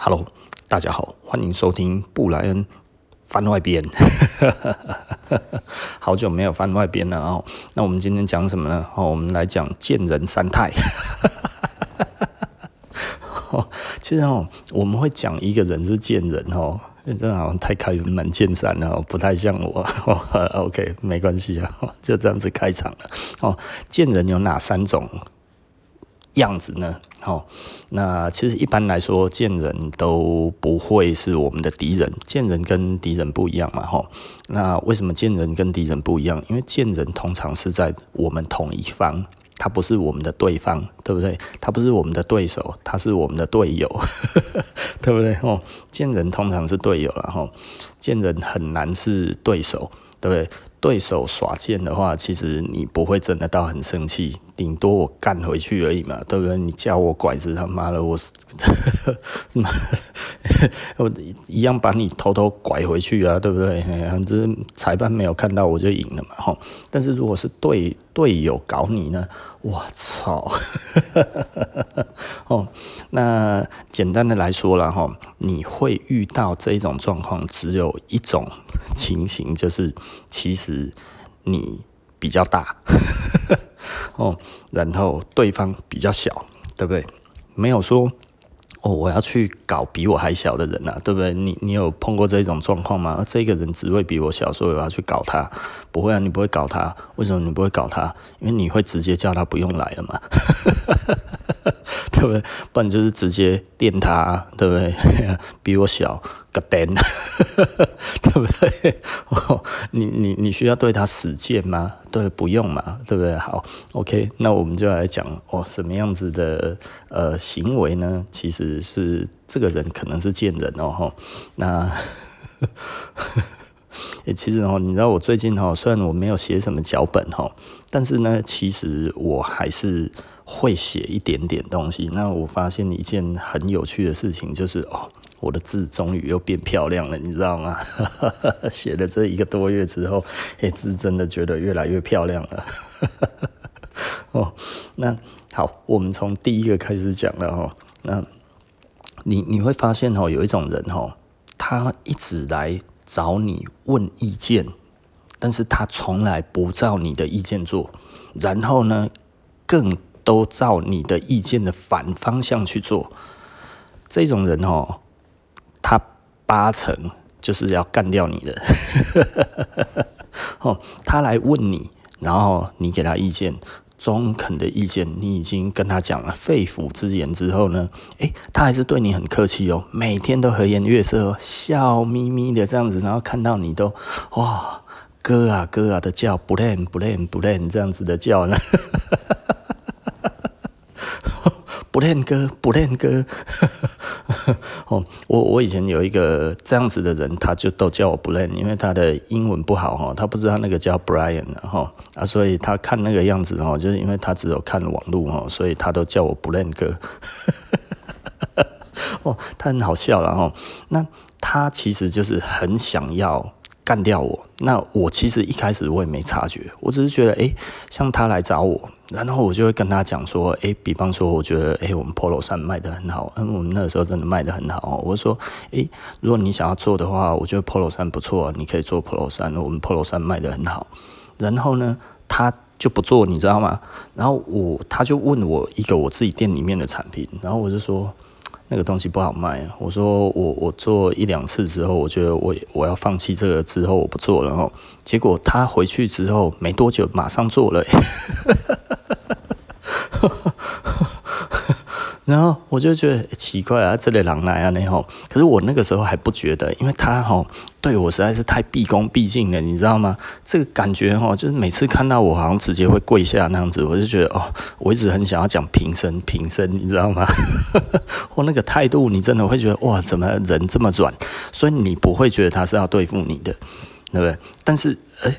Hello，大家好，欢迎收听布莱恩番外编。好久没有番外编了哦。那我们今天讲什么呢？哦，我们来讲贱人三态。其实哦，我们会讲一个人是贱人哦，这好像太开门见山了，不太像我。OK，没关系啊，就这样子开场了。哦，贱人有哪三种？样子呢？哦，那其实一般来说，贱人都不会是我们的敌人。贱人跟敌人不一样嘛，吼。那为什么贱人跟敌人不一样？因为贱人通常是在我们同一方，他不是我们的对方，对不对？他不是我们的对手，他是我们的队友，对不对？哦，贱人通常是队友，然后贱人很难是对手，对不对？对手耍贱的话，其实你不会真的到很生气，顶多我干回去而已嘛，对不对？你叫我拐子，他妈的，我是，我一样把你偷偷拐回去啊，对不对？反正裁判没有看到，我就赢了嘛，吼。但是如果是队队友搞你呢？我操！哦，那简单的来说了哈，你会遇到这种状况，只有一种情形，就是其实你比较大，哦，然后对方比较小，对不对？没有说。哦，我要去搞比我还小的人呐、啊，对不对？你你有碰过这种状况吗？这个人只会比我小，所以我要去搞他。不会啊，你不会搞他。为什么你不会搞他？因为你会直接叫他不用来了嘛，对不对？不然就是直接电他，对不对？比我小。个灯，对不对？哦，你你你需要对他使剑吗？对，不用嘛，对不对？好，OK，那我们就来讲哦，什么样子的呃行为呢？其实是这个人可能是贱人哦，吼，那，欸，其实哦，你知道我最近哦，虽然我没有写什么脚本哦，但是呢，其实我还是会写一点点东西。那我发现一件很有趣的事情，就是哦。我的字终于又变漂亮了，你知道吗？写了这一个多月之后，哎，字真的觉得越来越漂亮了。哦，那好，我们从第一个开始讲了哈。那你你会发现哦，有一种人哦，他一直来找你问意见，但是他从来不照你的意见做，然后呢，更都照你的意见的反方向去做。这种人哦。他八成就是要干掉你的，哦，他来问你，然后你给他意见，中肯的意见，你已经跟他讲了肺腑之言之后呢，诶，他还是对你很客气哦，每天都和颜悦色哦，笑眯眯的这样子，然后看到你都哇，哥啊哥啊的叫，不练不练不练这样子的叫呢。不练歌，不练歌。哦，我我以前有一个这样子的人，他就都叫我不练，因为他的英文不好哈，他不知道那个叫 Brian 的哈啊，所以他看那个样子哈，就是因为他只有看网络哈，所以他都叫我不练歌。哦，他很好笑了哈，那他其实就是很想要。干掉我，那我其实一开始我也没察觉，我只是觉得，诶，像他来找我，然后我就会跟他讲说，诶，比方说，我觉得，诶，我们 Polo 衫卖得很好，嗯，我们那个时候真的卖得很好，我说，诶，如果你想要做的话，我觉得 Polo 衫不错，你可以做 Polo 衫，我们 Polo 衫卖得很好，然后呢，他就不做，你知道吗？然后我他就问我一个我自己店里面的产品，然后我就说。那个东西不好卖，我说我我做一两次之后，我觉得我我要放弃这个之后我不做了哈，结果他回去之后没多久马上做了。然后我就觉得奇怪啊，这类狼来啊，那吼。可是我那个时候还不觉得，因为他吼对我实在是太毕恭毕敬了，你知道吗？这个感觉吼，就是每次看到我好像直接会跪下那样子，我就觉得哦，我一直很想要讲平身平身，你知道吗？我那个态度，你真的会觉得哇，怎么人这么软？所以你不会觉得他是要对付你的，对不对？但是诶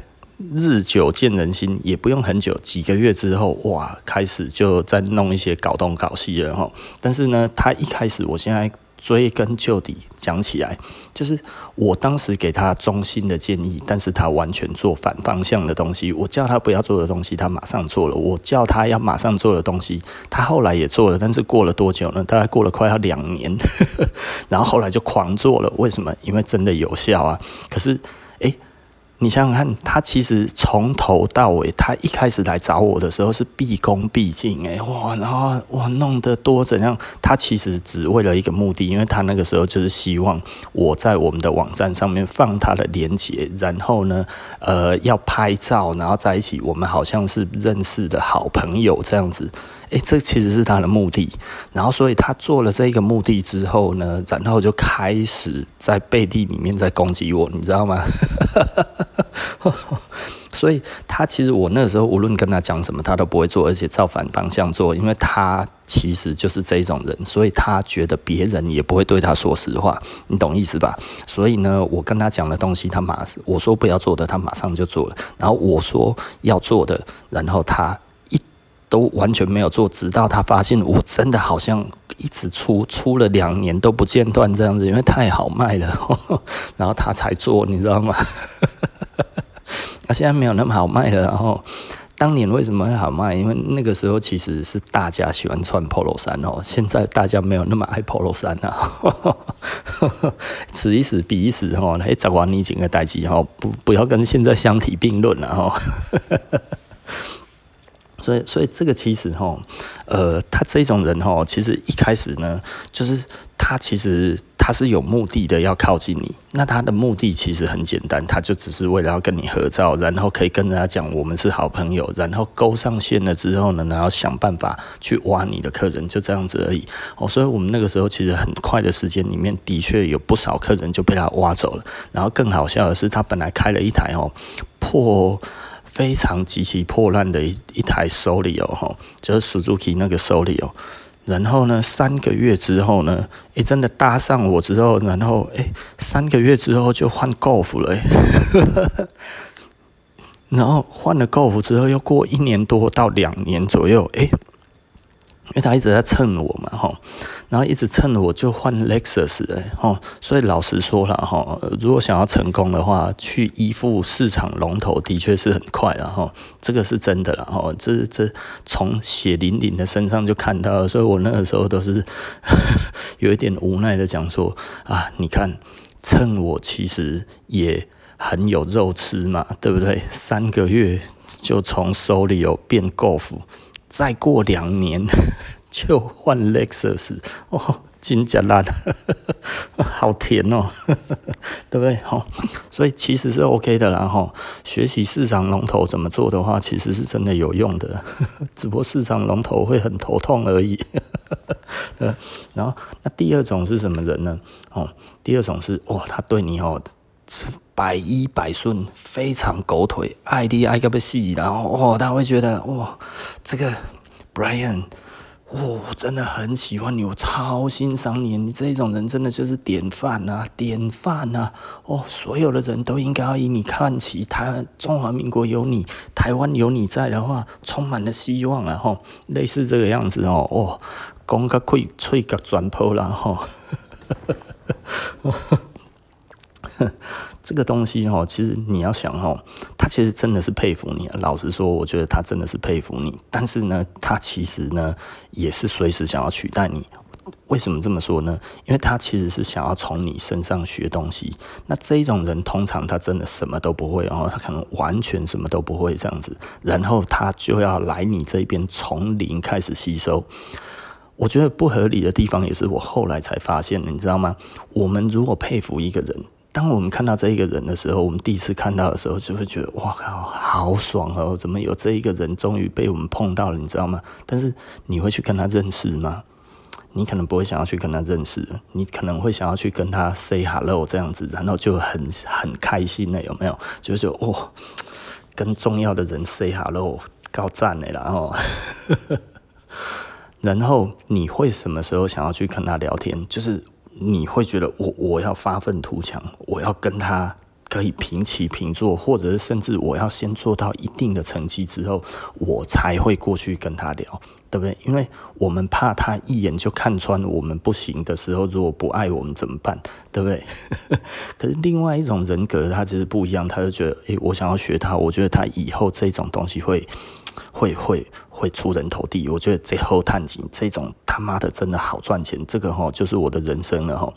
日久见人心，也不用很久，几个月之后，哇，开始就在弄一些搞东搞西了哈。但是呢，他一开始，我现在追根究底讲起来，就是我当时给他中心的建议，但是他完全做反方向的东西。我叫他不要做的东西，他马上做了；我叫他要马上做的东西，他后来也做了。但是过了多久呢？大概过了快要两年，然后后来就狂做了。为什么？因为真的有效啊！可是，你想想看，他其实从头到尾，他一开始来找我的时候是毕恭毕敬，诶，哇，然后哇弄得多怎样？他其实只为了一个目的，因为他那个时候就是希望我在我们的网站上面放他的链接，然后呢，呃，要拍照，然后在一起，我们好像是认识的好朋友这样子。诶、这其实是他的目的，然后所以他做了这个目的之后呢，然后就开始在背地里面在攻击我，你知道吗？所以他其实我那时候无论跟他讲什么，他都不会做，而且照反方向做，因为他其实就是这种人，所以他觉得别人也不会对他说实话，你懂意思吧？所以呢，我跟他讲的东西，他马我说不要做的，他马上就做了，然后我说要做的，然后他。都完全没有做，直到他发现我真的好像一直出出了两年都不间断这样子，因为太好卖了，然后他才做，你知道吗？他 现在没有那么好卖了。然后当年为什么会好卖？因为那个时候其实是大家喜欢穿 Polo 衫哦，现在大家没有那么爱 Polo 衫了。此一时彼一时哦，来找完你整个代志哦，不不要跟现在相提并论了哈。所以，所以这个其实哈，呃，他这种人哈，其实一开始呢，就是他其实他是有目的的要靠近你。那他的目的其实很简单，他就只是为了要跟你合照，然后可以跟人家讲我们是好朋友，然后勾上线了之后呢，然后想办法去挖你的客人，就这样子而已。哦，所以我们那个时候其实很快的时间里面，的确有不少客人就被他挖走了。然后更好笑的是，他本来开了一台哦破。非常极其破烂的一一台手里哦吼，就是 Suzuki 那个手里哦。然后呢，三个月之后呢，诶、真的搭上我之后，然后诶、三个月之后就换 Golf 了、然后换了 Golf 之后，又过一年多到两年左右，诶、因为他一直在蹭我嘛，哈，然后一直蹭我就换 Lexus 哎，哈，所以老实说了哈，如果想要成功的话，去依附市场龙头的确是很快了哈，这个是真的了哈，这这从血淋淋的身上就看到了，所以我那个时候都是 有一点无奈的讲说啊，你看蹭我其实也很有肉吃嘛，对不对？三个月就从手里有变 Golf。再过两年就换 Lexus 哦，真假烂，好甜哦，对不对？好，所以其实是 OK 的啦。吼，学习市场龙头怎么做的话，其实是真的有用的，只不过市场龙头会很头痛而已。然后那第二种是什么人呢？哦，第二种是哇，他对你哦。百依百顺，非常狗腿，爱你爱个不死，然后哦，他会觉得哇，这个 Brian，哦，真的很喜欢你，我超欣赏你，你这种人真的就是典范啊，典范啊，哦，所有的人都应该要以你看齐，台湾中华民国有你，台湾有你在的话，充满了希望啊，吼，类似这个样子哦，哦，讲个可以吹个转破了吼。这个东西哈，其实你要想哈，他其实真的是佩服你。老实说，我觉得他真的是佩服你。但是呢，他其实呢，也是随时想要取代你。为什么这么说呢？因为他其实是想要从你身上学东西。那这一种人，通常他真的什么都不会，哦他可能完全什么都不会这样子，然后他就要来你这边从零开始吸收。我觉得不合理的地方，也是我后来才发现的，你知道吗？我们如果佩服一个人。当我们看到这一个人的时候，我们第一次看到的时候，就会觉得哇靠，好爽哦！怎么有这一个人终于被我们碰到了，你知道吗？但是你会去跟他认识吗？你可能不会想要去跟他认识，你可能会想要去跟他 say hello 这样子，然后就很很开心的，有没有？就是哦，跟重要的人 say hello，高赞的，然后，然后你会什么时候想要去跟他聊天？就是。你会觉得我我要发愤图强，我要跟他可以平起平坐，或者是甚至我要先做到一定的成绩之后，我才会过去跟他聊，对不对？因为我们怕他一眼就看穿我们不行的时候，如果不爱我们怎么办？对不对？可是另外一种人格，他其实不一样，他就觉得，诶，我想要学他，我觉得他以后这种东西会会会会出人头地。我觉得最后探井这种他妈的真的好赚钱，这个齁就是我的人生了齁。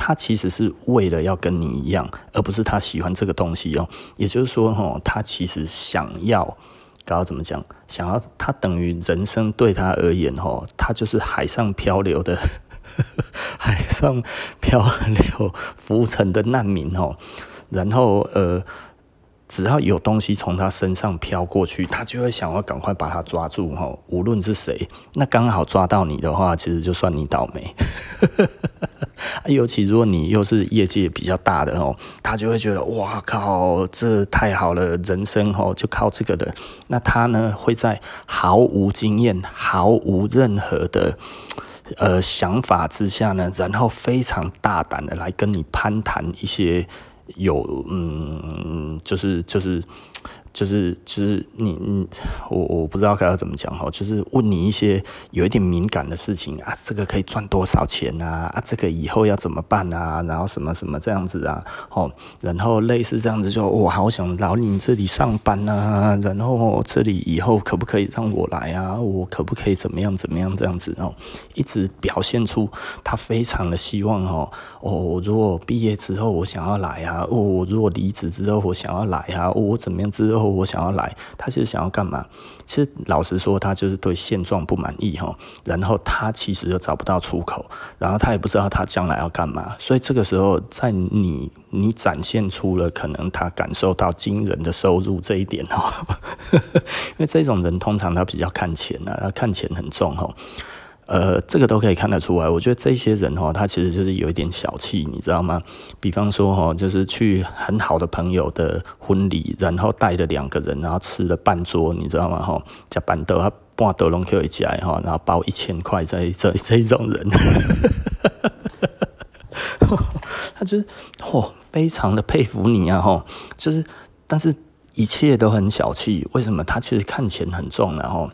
他其实是为了要跟你一样，而不是他喜欢这个东西哦。也就是说，哈，他其实想要，搞怎么讲？想要他等于人生对他而言，哈，他就是海上漂流的，海上漂流浮沉的难民哦。然后，呃。只要有东西从他身上飘过去，他就会想要赶快把它抓住哈。无论是谁，那刚好抓到你的话，其实就算你倒霉。尤其如果你又是业界比较大的哦，他就会觉得哇靠，这太好了，人生哦就靠这个的。那他呢会在毫无经验、毫无任何的呃想法之下呢，然后非常大胆的来跟你攀谈一些。有嗯，就是就是就是就是你你我我不知道该要怎么讲哈，就是问你一些有一点敏感的事情啊，这个可以赚多少钱啊？啊，这个以后要怎么办啊？然后什么什么这样子啊？哦，然后类似这样子就我好想来你这里上班啊，然后这里以后可不可以让我来啊？我可不可以怎么样怎么样这样子哦？一直表现出他非常的希望哦哦，如果毕业之后我想要来啊。哦，我如果离职之后我想要来啊，我怎么样之后我想要来，他其实想要干嘛？其实老实说，他就是对现状不满意哈。然后他其实又找不到出口，然后他也不知道他将来要干嘛。所以这个时候，在你你展现出了可能他感受到惊人的收入这一点哈，因为这种人通常他比较看钱啊，他看钱很重哈。呃，这个都可以看得出来。我觉得这些人哈，他其实就是有一点小气，你知道吗？比方说哈，就是去很好的朋友的婚礼，然后带了两个人，然后吃了半桌，你知道吗？哈，加半桌，他半桌拢可以加哈，然后包一千块这这 这种人，他就是嚯，非常的佩服你啊哈，就是但是。一切都很小气，为什么？他其实看钱很重，然后，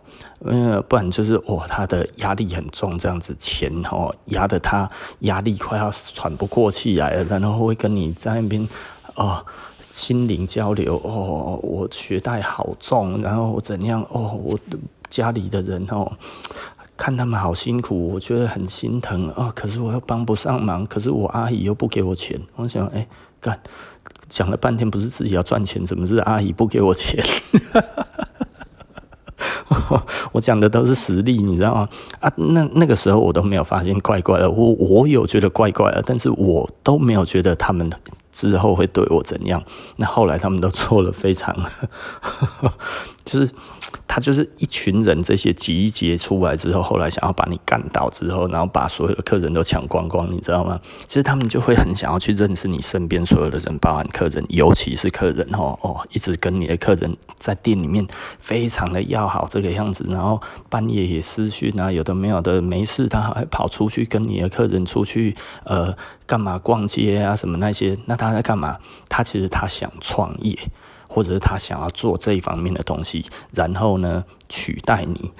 呃，不然就是哦，他的压力很重，这样子钱哦压得他压力快要喘不过气来了，然后会跟你在那边哦心灵交流哦，我学贷好重，然后我怎样哦，我家里的人哦，看他们好辛苦，我觉得很心疼啊，哦，可是我又帮不上忙，可是我阿姨又不给我钱，我想哎干。讲了半天不是自己要赚钱，怎么是阿姨不给我钱？我讲的都是实例，你知道吗？啊，那那个时候我都没有发现怪怪的，我我有觉得怪怪的，但是我都没有觉得他们之后会对我怎样。那后来他们都做了非常，就是。他就是一群人，这些集结出来之后，后来想要把你干倒之后，然后把所有的客人都抢光光，你知道吗？其实他们就会很想要去认识你身边所有的人，包含客人，尤其是客人哦哦，一直跟你的客人在店里面非常的要好这个样子，然后半夜也私讯啊，有的没有的，没事他还跑出去跟你的客人出去呃干嘛逛街啊什么那些，那他在干嘛？他其实他想创业。或者是他想要做这一方面的东西，然后呢，取代你，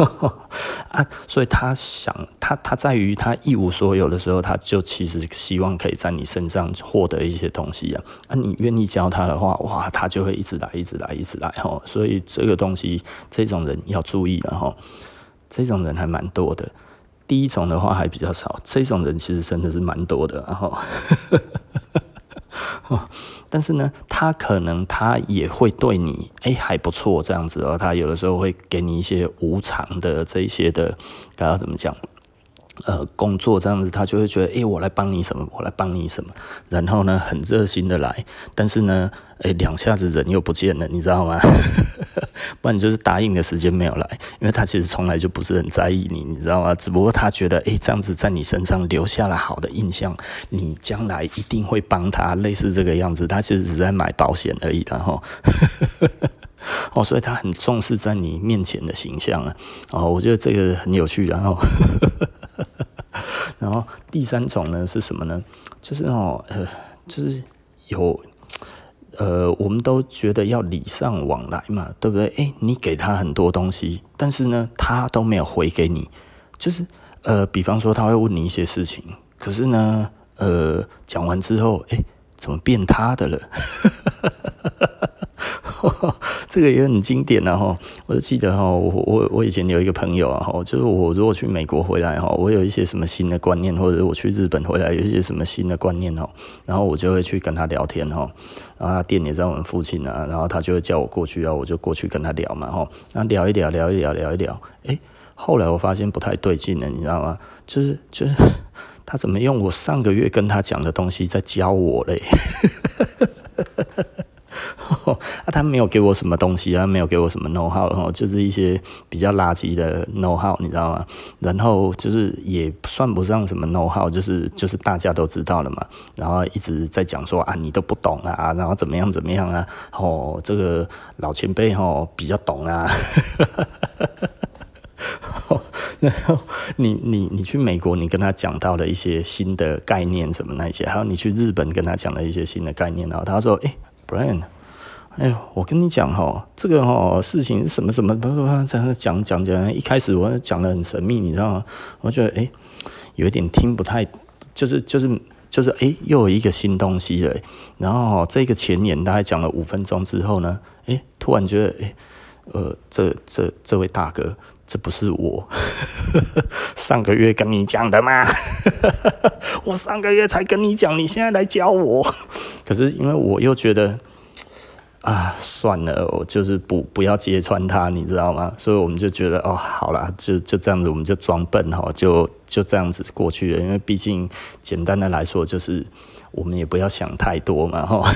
啊，所以他想，他他在于他一无所有的时候，他就其实希望可以在你身上获得一些东西啊，啊，你愿意教他的话，哇，他就会一直来，一直来，一直来，哦，所以这个东西，这种人要注意了，吼，这种人还蛮多的，第一种的话还比较少，这种人其实真的是蛮多的，然后。但是呢，他可能他也会对你，哎、还不错这样子哦。他有的时候会给你一些无偿的这一些的，该要怎么讲？呃，工作这样子，他就会觉得，哎、我来帮你什么，我来帮你什么，然后呢，很热心的来。但是呢，哎、两下子人又不见了，你知道吗？不然你就是答应的时间没有来，因为他其实从来就不是很在意你，你知道吗？只不过他觉得，哎、欸，这样子在你身上留下了好的印象，你将来一定会帮他，类似这个样子。他其实只在买保险而已，然后。哦，所以他很重视在你面前的形象啊。哦，我觉得这个很有趣。然后，然后第三种呢是什么呢？就是哦，呃，就是有。呃，我们都觉得要礼尚往来嘛，对不对？诶，你给他很多东西，但是呢，他都没有回给你。就是呃，比方说他会问你一些事情，可是呢，呃，讲完之后，诶，怎么变他的了？这个也很经典啊！哈，我就记得哈，我我我以前有一个朋友啊，哈，就是我如果去美国回来哈，我有一些什么新的观念，或者我去日本回来有一些什么新的观念哈，然后我就会去跟他聊天哈，然后他店也在我们附近啊，然后他就会叫我过去啊，我就过去跟他聊嘛，哈，然后聊一聊，聊一聊，聊一聊，诶，后来我发现不太对劲了，你知道吗？就是就是他怎么用我上个月跟他讲的东西在教我嘞？啊，他没有给我什么东西，他没有给我什么 know how，然后就是一些比较垃圾的 know how，你知道吗？然后就是也算不上什么 know how，就是就是大家都知道了嘛。然后一直在讲说啊，你都不懂啊，然后怎么样怎么样啊？哦，这个老前辈哦比较懂啊。然后你你你去美国，你跟他讲到了一些新的概念什么那些，还有你去日本跟他讲了一些新的概念，然后他说，哎，Brian。哎呦，我跟你讲哈，这个哈事情什么什么，不不不，这样讲讲讲，一开始我讲的很神秘，你知道吗？我觉得哎，有一点听不太，就是就是就是哎，又有一个新东西了。然后这个前言大概讲了五分钟之后呢，哎，突然觉得哎，呃，这这这位大哥，这不是我 上个月跟你讲的吗？我上个月才跟你讲，你现在来教我。可是因为我又觉得。啊，算了，我就是不不要揭穿他，你知道吗？所以我们就觉得，哦，好啦，就就这样子，我们就装笨哈，就就这样子过去了。因为毕竟简单的来说，就是我们也不要想太多嘛，哈。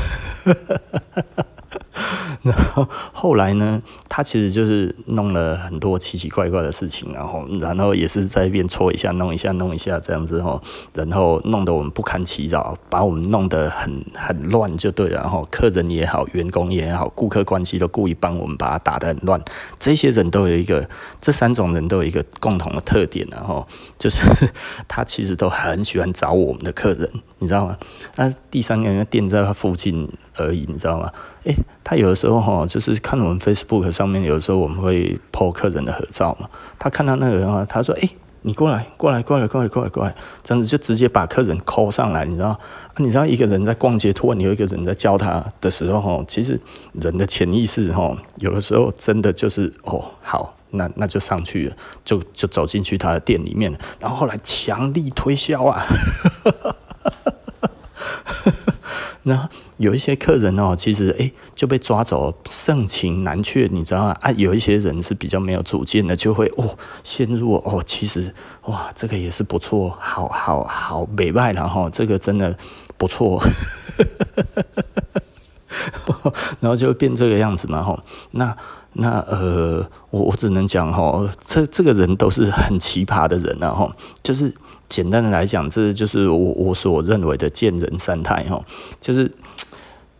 然后后来呢，他其实就是弄了很多奇奇怪怪的事情，然后然后也是在一边搓一下、弄一下、弄一下这样子哈，然后弄得我们不堪其扰，把我们弄得很很乱就对了。然后客人也好，员工也好，顾客关系都故意帮我们把它打得很乱。这些人都有一个，这三种人都有一个共同的特点，然后就是 他其实都很喜欢找我们的客人，你知道吗？那第三个人店在他附近而已，你知道吗？诶，他有的时候哈，就是看我们 Facebook 上面，有的时候我们会 po 客人的合照嘛。他看到那个人啊，他说：“诶，你过来，过来，过来，过来，过来，过来。”这样子就直接把客人 call 上来，你知道？你知道一个人在逛街，突然有一个人在叫他的时候哈，其实人的潜意识哈，有的时候真的就是哦，好，那那就上去了，就就走进去他的店里面，然后后来强力推销啊。那有一些客人哦，其实诶就被抓走，盛情难却，你知道吗？啊，有一些人是比较没有主见的，就会哦陷入哦，其实哇，这个也是不错，好好好，美败了哈，这个真的不错，然后就会变这个样子嘛哈。那那呃，我我只能讲哈，这这个人都是很奇葩的人啊哈，就是。简单的来讲，这就是我我所认为的贱人三态哈，就是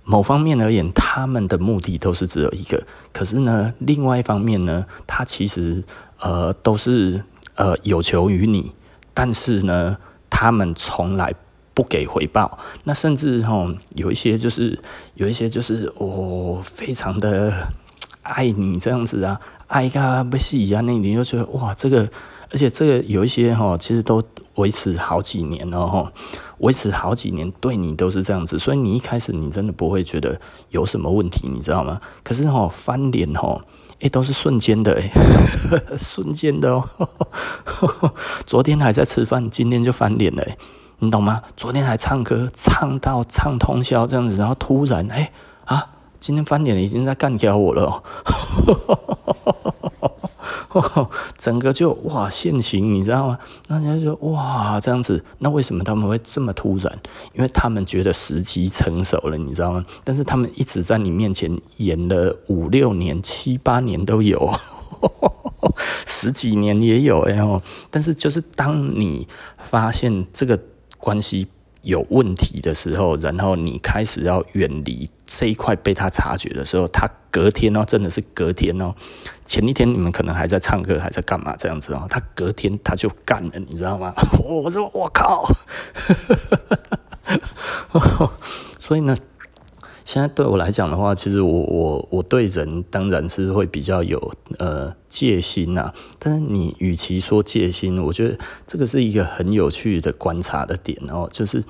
某方面而言，他们的目的都是只有一个，可是呢，另外一方面呢，他其实呃都是呃有求于你，但是呢，他们从来不给回报，那甚至哈有一些就是有一些就是我、哦、非常的爱你这样子啊，爱个不死啊，那你就觉得哇这个。而且这个有一些哈，其实都维持好几年了哈，维持好几年对你都是这样子，所以你一开始你真的不会觉得有什么问题，你知道吗？可是哈翻脸哈，诶都是瞬间的诶 瞬间的哦。昨天还在吃饭，今天就翻脸了，你懂吗？昨天还唱歌，唱到唱通宵这样子，然后突然诶，今天翻脸了，已经在干掉我了。整个就哇现形，你知道吗？那人家就哇这样子，那为什么他们会这么突然？因为他们觉得时机成熟了，你知道吗？但是他们一直在你面前演了五六年、七八年都有，十几年也有，然后，但是就是当你发现这个关系。有问题的时候，然后你开始要远离这一块被他察觉的时候，他隔天哦，真的是隔天哦，前一天你们可能还在唱歌，还在干嘛这样子哦，他隔天他就干了，你知道吗？我说我靠，所以呢，现在对我来讲的话，其实我我我对人当然是会比较有呃戒心呐、但是你与其说戒心，我觉得这个是一个很有趣的观察的点哦，就是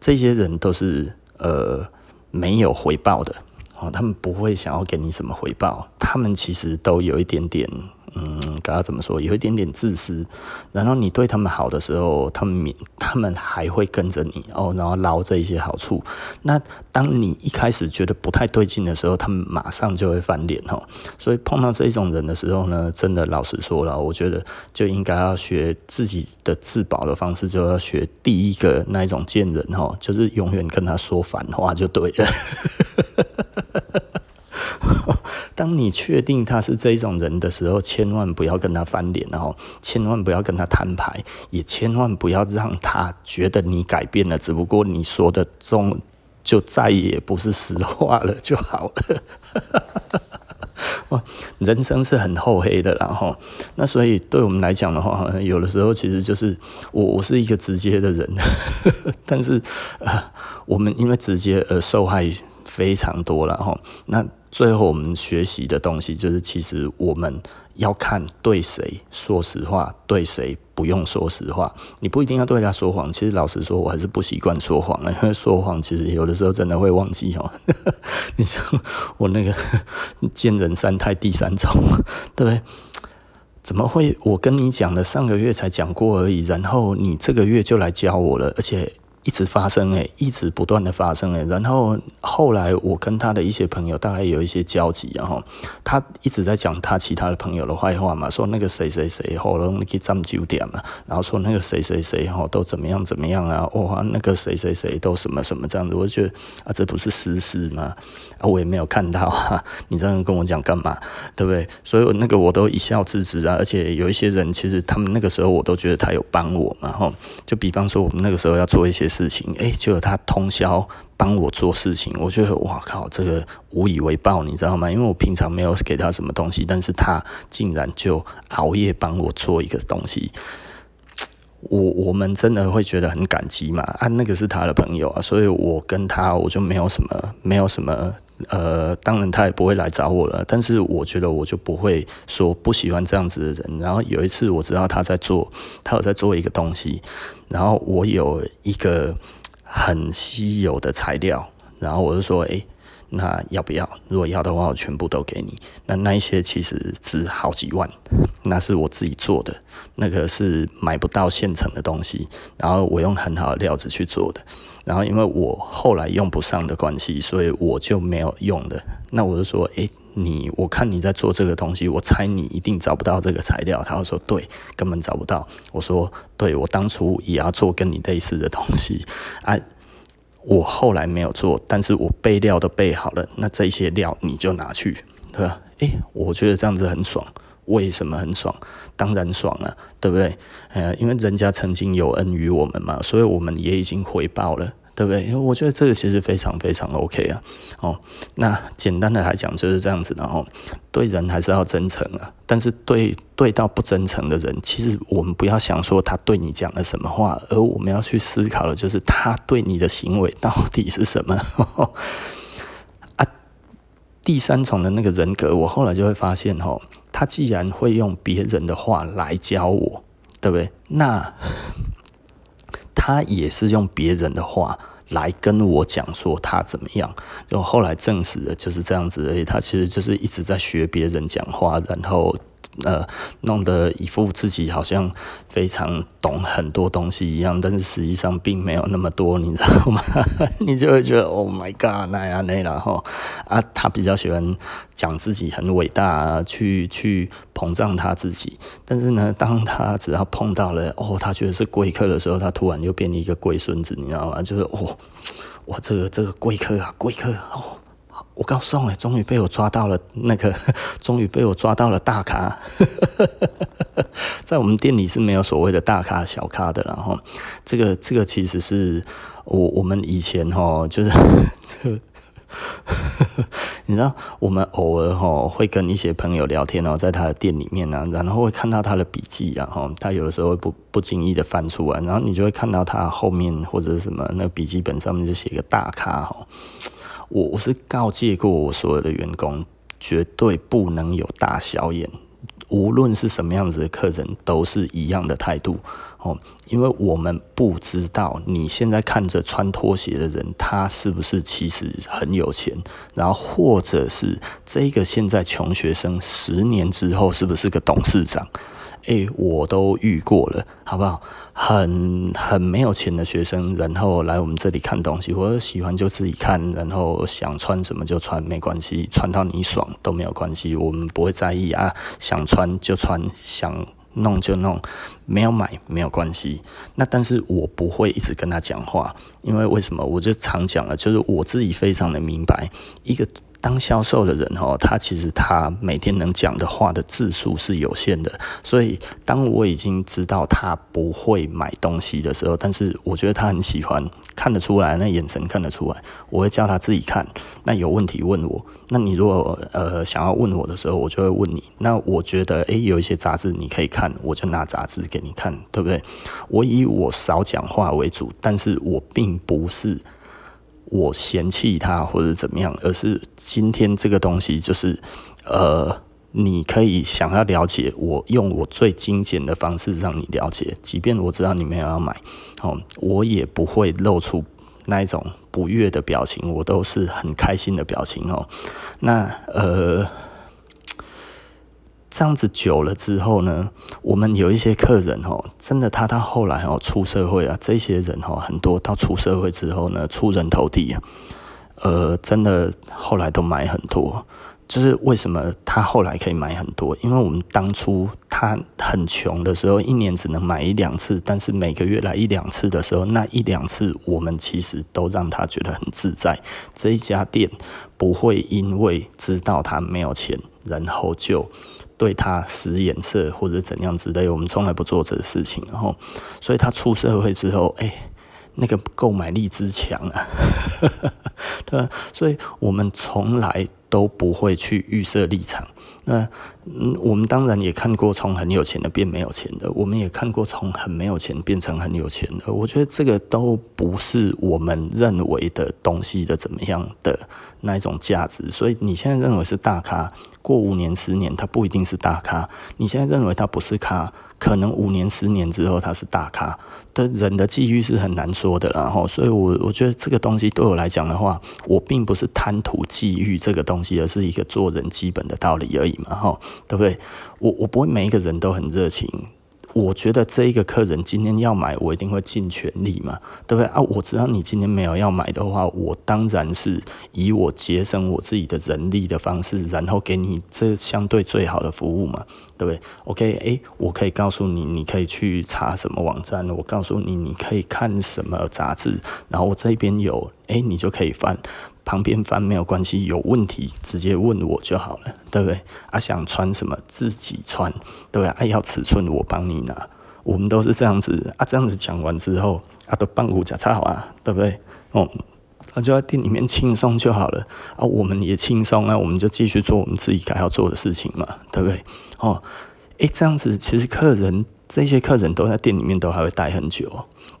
这些人都是呃没有回报的。哦，他们不会想要给你什么回报，他们其实都有一点点。嗯，该要怎么说？有一点点自私。然后你对他们好的时候，他们他们还会跟着你哦，然后捞这一些好处。那当你一开始觉得不太对劲的时候，他们马上就会翻脸哦。所以碰到这种人的时候呢，真的老实说了，我觉得就应该要学自己的自保的方式，就要学第一个那一种贱人哦，就是永远跟他说反话就对了。当你确定他是这种人的时候，千万不要跟他翻脸，然后千万不要跟他摊牌，也千万不要让他觉得你改变了，只不过你说的中就再也不是实话了就好了。哇，人生是很厚黑的，然后那所以对我们来讲的话，有的时候其实就是我我是一个直接的人，但是呃，我们因为直接而受害非常多了哈，那。最后，我们学习的东西就是，其实我们要看对谁说实话，对谁不用说实话。你不一定要对他说谎。其实，老实说，我还是不习惯说谎，因为说谎其实有的时候真的会忘记哦。你像我那个见人三态第三种，对不对？怎么会？我跟你讲的上个月才讲过而已，然后你这个月就来教我了，而且。一直发生诶，一直不断的发生诶，然后后来我跟他的一些朋友大概有一些交集，然后他一直在讲他其他的朋友的坏话嘛，说那个谁谁谁后来去占酒店嘛，然后说那个谁谁谁哈都怎么样怎么样啊，哇那个谁谁谁都什么什么这样子，我就觉得啊这不是私事吗？啊我也没有看到啊，你这样跟我讲干嘛？对不对？所以那个我都一笑置之啊，而且有一些人其实他们那个时候我都觉得他有帮我嘛，哈，就比方说我们那个时候要做一些。事情哎，就有他通宵帮我做事情，我觉得哇靠，这个无以为报，你知道吗？因为我平常没有给他什么东西，但是他竟然就熬夜帮我做一个东西，我我们真的会觉得很感激嘛。啊，那个是他的朋友啊，所以我跟他我就没有什么，没有什么。呃，当然他也不会来找我了，但是我觉得我就不会说不喜欢这样子的人。然后有一次我知道他在做，他有在做一个东西，然后我有一个很稀有的材料，然后我就说，诶，那要不要？如果要的话，我全部都给你。那那一些其实值好几万，那是我自己做的，那个是买不到现成的东西，然后我用很好的料子去做的。然后，因为我后来用不上的关系，所以我就没有用的。那我就说，诶，你我看你在做这个东西，我猜你一定找不到这个材料。他就说，对，根本找不到。我说，对，我当初也要做跟你类似的东西啊。我后来没有做，但是我备料都备好了。那这些料你就拿去，对吧？诶，我觉得这样子很爽。为什么很爽？当然爽了，对不对？呃，因为人家曾经有恩于我们嘛，所以我们也已经回报了，对不对？因为我觉得这个其实非常非常 OK 啊。哦，那简单的来讲就是这样子，然后对人还是要真诚啊。但是对对到不真诚的人，其实我们不要想说他对你讲了什么话，而我们要去思考的就是他对你的行为到底是什么。啊，第三重的那个人格，我后来就会发现，哦。他既然会用别人的话来教我，对不对？那 他也是用别人的话来跟我讲说他怎么样。就后来证实了就是这样子而已。他其实就是一直在学别人讲话，然后。呃，弄得一副自己好像非常懂很多东西一样，但是实际上并没有那么多，你知道吗？你就会觉得 Oh my God，那样那，然后啊，他比较喜欢讲自己很伟大啊，去去膨胀他自己。但是呢，当他只要碰到了哦，他觉得是贵客的时候，他突然就变成一个龟孙子，你知道吗？就是哦，我，这个这个贵客啊，贵客哦。我告诉你，终于被我抓到了，那个 终于被我抓到了大咖，在我们店里是没有所谓的大咖小咖的，然后这个这个其实是我我们以前哈就是 你知道，我们偶尔哈会跟一些朋友聊天哦，在他的店里面呢，然后会看到他的笔记，然后他有的时候会不不经意的翻出来，然后你就会看到他后面或者什么那笔记本上面就写个大咖哈。我我是告诫过我所有的员工，绝对不能有大小眼。无论是什么样子的客人，都是一样的态度哦，因为我们不知道你现在看着穿拖鞋的人，他是不是其实很有钱，然后或者是这个现在穷学生十年之后是不是个董事长。诶、我都遇过了，好不好？很很没有钱的学生，然后来我们这里看东西，我喜欢就自己看，然后想穿什么就穿，没关系，穿到你爽都没有关系，我们不会在意啊。想穿就穿，想弄就弄，没有买没有关系。那但是我不会一直跟他讲话，因为为什么？我就常讲了，就是我自己非常的明白一个。当销售的人哦，他其实他每天能讲的话的字数是有限的，所以当我已经知道他不会买东西的时候，但是我觉得他很喜欢，看得出来，那眼神看得出来，我会叫他自己看。那有问题问我，那你如果呃想要问我的时候，我就会问你。那我觉得诶，有一些杂志你可以看，我就拿杂志给你看，对不对？我以我少讲话为主，但是我并不是。我嫌弃它或者怎么样，而是今天这个东西就是，呃，你可以想要了解，我用我最精简的方式让你了解，即便我知道你没有要买，哦，我也不会露出那一种不悦的表情，我都是很开心的表情哦。那呃。这样子久了之后呢，我们有一些客人哦，真的他到后来哦出社会啊，这些人哦很多到出社会之后呢，出人头地啊，呃，真的后来都买很多。就是为什么他后来可以买很多？因为我们当初他很穷的时候，一年只能买一两次，但是每个月来一两次的时候，那一两次我们其实都让他觉得很自在。这一家店不会因为知道他没有钱，然后就。对他使眼色或者怎样之类，我们从来不做这个事情。然后，所以他出社会之后，哎，那个购买力之强啊，对吧？所以我们从来都不会去预设立场。那嗯，我们当然也看过从很有钱的变没有钱的，我们也看过从很没有钱变成很有钱的。我觉得这个都不是我们认为的东西的怎么样的那一种价值。所以你现在认为是大咖。过五年、十年，他不一定是大咖。你现在认为他不是咖，可能五年、十年之后他是大咖。但人的际遇是很难说的，然后，所以我我觉得这个东西对我来讲的话，我并不是贪图际遇这个东西，而是一个做人基本的道理而已嘛，哈，对不对？我我不会每一个人都很热情。我觉得这一个客人今天要买，我一定会尽全力嘛，对不对啊？我知道你今天没有要买的话，我当然是以我节省我自己的人力的方式，然后给你这相对最好的服务嘛，对不对？OK，诶，我可以告诉你，你可以去查什么网站，我告诉你，你可以看什么杂志，然后我这边有，诶，你就可以翻。旁边翻没有关系，有问题直接问我就好了，对不对？啊，想穿什么自己穿，对不对？啊，要尺寸我帮你拿，我们都是这样子啊。这样子讲完之后，啊，都半股假差好啊，对不对？哦，那就在店里面轻松就好了啊，我们也轻松啊，我们就继续做我们自己该要做的事情嘛，对不对？哦，诶，这样子其实客人这些客人都在店里面都还会待很久。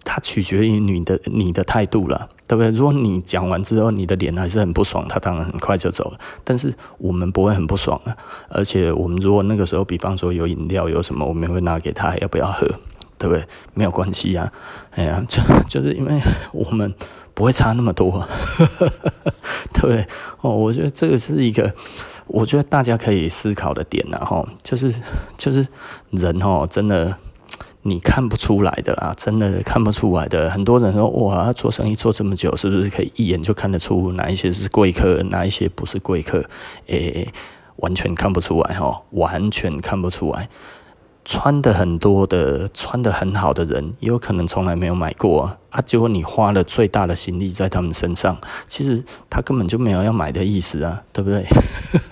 它取决于你的你的态度了，对不对？如果你讲完之后你的脸还是很不爽，他当然很快就走了。但是我们不会很不爽啊，而且我们如果那个时候，比方说有饮料有什么，我们会拿给他，要不要喝，对不对？没有关系呀，哎呀，就就是因为我们不会差那么多，对不对？哦，我觉得这个是一个，我觉得大家可以思考的点啊，哈，就是就是人哦，真的。你看不出来的啦，真的看不出来的。很多人说，哇，做生意做这么久，是不是可以一眼就看得出哪一些是贵客，哪一些不是贵客？诶、完全看不出来哈，完全看不出来。穿的很多的，穿的很好的人，也有可能从来没有买过啊。啊，结果你花了最大的心力在他们身上，其实他根本就没有要买的意思啊，对不对？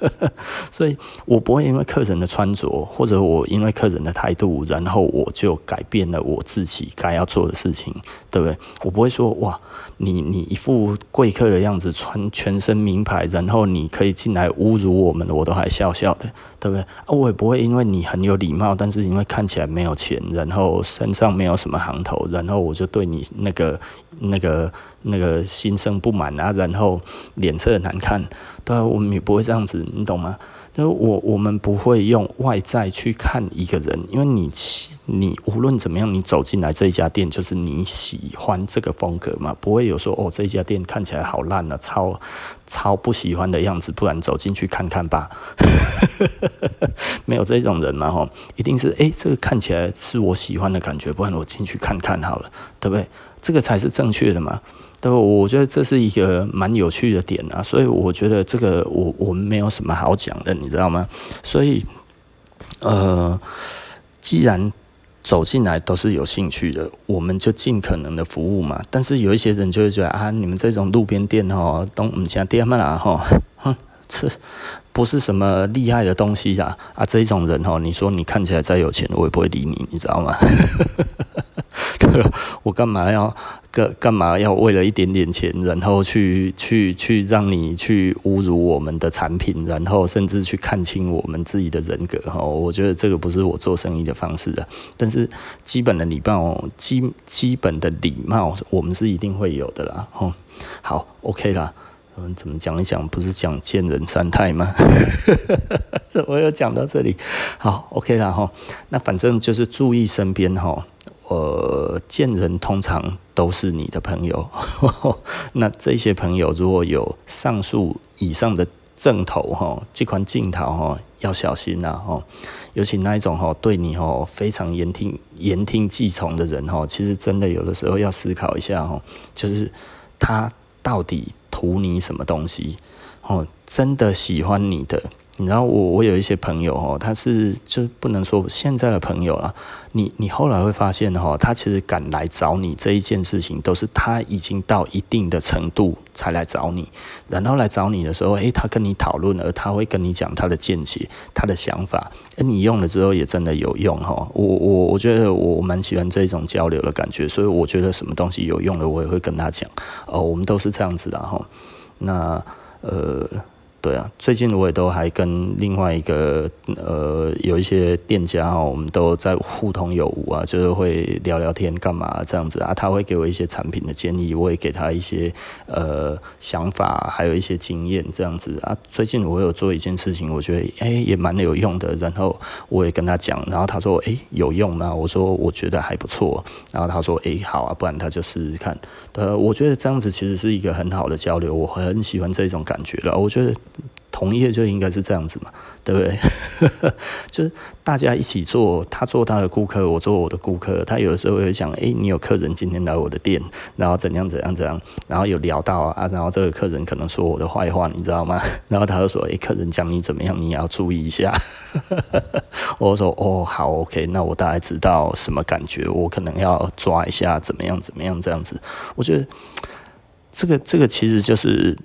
所以我不会因为客人的穿着，或者我因为客人的态度，然后我就改变了我自己该要做的事情，对不对？我不会说哇，你你一副贵客的样子，穿全身名牌，然后你可以进来侮辱我们，我都还笑笑的，对不对？啊，我也不会因为你很有礼貌，但是因为看起来没有钱，然后身上没有什么行头，然后我就对你那个那个那个心生不满啊，然后脸色难看，对啊，我们也不会这样子，你懂吗？就我我们不会用外在去看一个人，因为你你无论怎么样，你走进来这一家店，就是你喜欢这个风格嘛，不会有说哦，这一家店看起来好烂啊，超超不喜欢的样子，不然走进去看看吧。没有这种人嘛，吼，一定是诶，这个看起来是我喜欢的感觉，不然我进去看看好了，对不对？这个才是正确的嘛。对，我觉得这是一个蛮有趣的点啊，所以我觉得这个我我们没有什么好讲的，你知道吗？所以，呃，既然走进来都是有兴趣的，我们就尽可能的服务嘛。但是有一些人就会觉得啊，你们这种路边店哦，东唔像店嘛啦吼，哼，这不是什么厉害的东西啊啊！这一种人哦，你说你看起来再有钱，我也不会理你，你知道吗？我干嘛要干干嘛要为了一点点钱，然后去去去让你去侮辱我们的产品，然后甚至去看清我们自己的人格哈？我觉得这个不是我做生意的方式的。但是基本的礼貌，基基本的礼貌，我们是一定会有的啦。哦，好，OK 啦。嗯，怎么讲一讲？不是讲见人三态吗？怎么又讲到这里？好，OK 啦哈。那反正就是注意身边哈。呃，见人通常都是你的朋友，那这些朋友如果有上述以上的正头哈，这款镜头哈要小心呐哈，尤其那一种哈对你哈非常言听言听计从的人哈，其实真的有的时候要思考一下哈，就是他到底图你什么东西哦，真的喜欢你的。你知道我我有一些朋友哦，他是就不能说现在的朋友了。你你后来会发现哈，他其实敢来找你这一件事情，都是他已经到一定的程度才来找你。然后来找你的时候，诶，他跟你讨论，而他会跟你讲他的见解、他的想法。诶，你用了之后也真的有用哈。我我我觉得我蛮喜欢这种交流的感觉，所以我觉得什么东西有用的，我也会跟他讲。哦，我们都是这样子的哈。那呃。对啊，最近我也都还跟另外一个呃有一些店家哈，我们都在互通有无啊，就是会聊聊天干嘛这样子啊，他会给我一些产品的建议，我也给他一些呃想法，还有一些经验这样子啊。最近我有做一件事情，我觉得哎也蛮有用的，然后我也跟他讲，然后他说哎有用吗？我说我觉得还不错，然后他说哎好啊，不然他就试试看。呃，我觉得这样子其实是一个很好的交流，我很喜欢这种感觉了，我觉得。同业就应该是这样子嘛，对不对？就是大家一起做，他做他的顾客，我做我的顾客。他有的时候会讲，哎、你有客人今天来我的店，然后怎样怎样怎样，然后有聊到啊，然后这个客人可能说我的坏话，你知道吗？然后他就说，哎、客人讲你怎么样，你也要注意一下。我说，哦，好，OK，那我大概知道什么感觉，我可能要抓一下，怎么样怎么样这样子。我觉得这个这个其实就是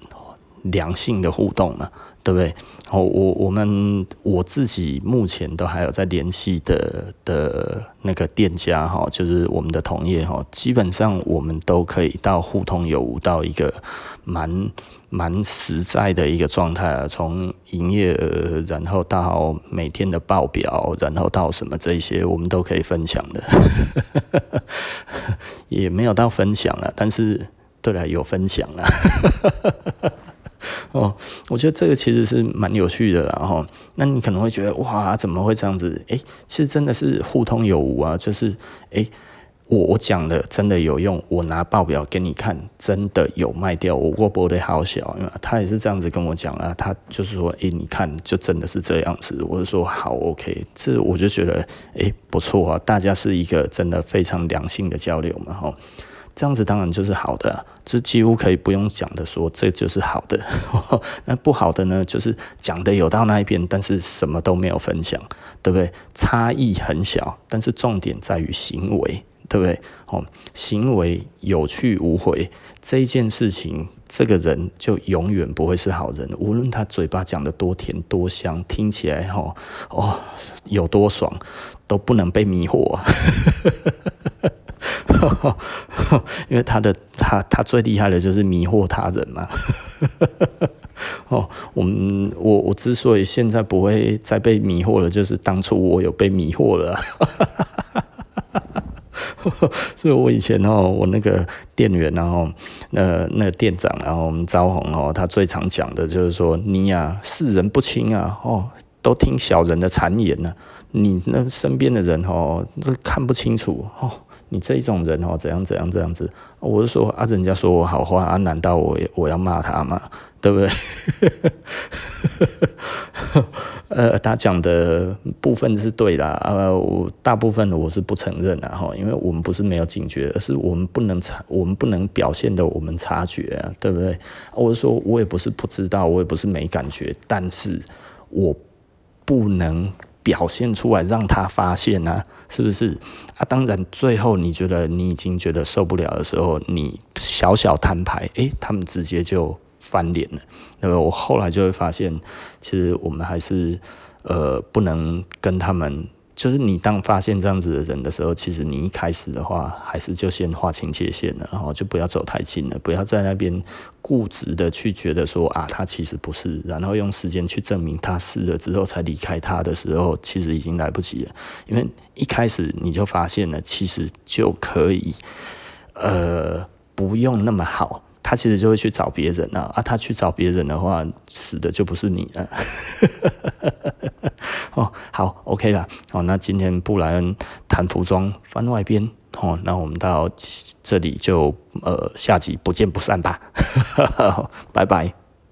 良性的互动嘛。对不对？哦我我们我自己目前都还有在联系的的那个店家哈，就是我们的同业哈，基本上我们都可以到互通有无到一个蛮蛮实在的一个状态啊。从营业额，然后到每天的报表，然后到什么这些，我们都可以分享的，也没有到分享了，但是对了，有分享了。哦，我觉得这个其实是蛮有趣的，然后，那你可能会觉得哇，怎么会这样子？诶，其实真的是互通有无啊，就是诶，我讲的真的有用，我拿报表给你看，真的有卖掉，我过播的好小，因为他也是这样子跟我讲啊，他就是说，诶，你看，就真的是这样子，我就说好，OK，这我就觉得诶，不错啊，大家是一个真的非常良性的交流嘛，哈。这样子当然就是好的，这几乎可以不用讲的说，这就是好的。那不好的呢，就是讲的有到那一边，但是什么都没有分享，对不对？差异很小，但是重点在于行为，对不对？哦，行为有去无回，这件事情，这个人就永远不会是好人。无论他嘴巴讲的多甜多香，听起来哈哦有多爽，都不能被迷惑啊。因为他的他他最厉害的就是迷惑他人嘛。哦，我们我我之所以现在不会再被迷惑了，就是当初我有被迷惑了。所以，我以前哦，我那个店员，然后那那个店长，然后我们招红哦，他最常讲的就是说，你呀，世人不清啊，哦，都听小人的谗言呢，你那身边的人哦，都看不清楚哦，你这种人哦，怎样怎样这样子，我是说啊，人家说我好话啊，难道我我要骂他吗？对不对？呃，他讲的部分是对的，呃，我大部分我是不承认的哈，因为我们不是没有警觉，而是我们不能察，我们不能表现的我们察觉啊，对不对？我是说我也不是不知道，我也不是没感觉，但是我不能表现出来让他发现啊，是不是？啊，当然，最后你觉得你已经觉得受不了的时候，你小小摊牌，诶，他们直接就。翻脸了，那么我后来就会发现，其实我们还是呃不能跟他们，就是你当发现这样子的人的时候，其实你一开始的话，还是就先划清界限了，然后就不要走太近了，不要在那边固执的去觉得说啊，他其实不是，然后用时间去证明他是了之后才离开他的时候，其实已经来不及了，因为一开始你就发现了，其实就可以呃不用那么好。他其实就会去找别人了，啊，他去找别人的话，死的就不是你了。哦，好，OK 了。哦，那今天布莱恩谈服装番外边，哦，那我们到这里就呃下集不见不散吧。拜拜。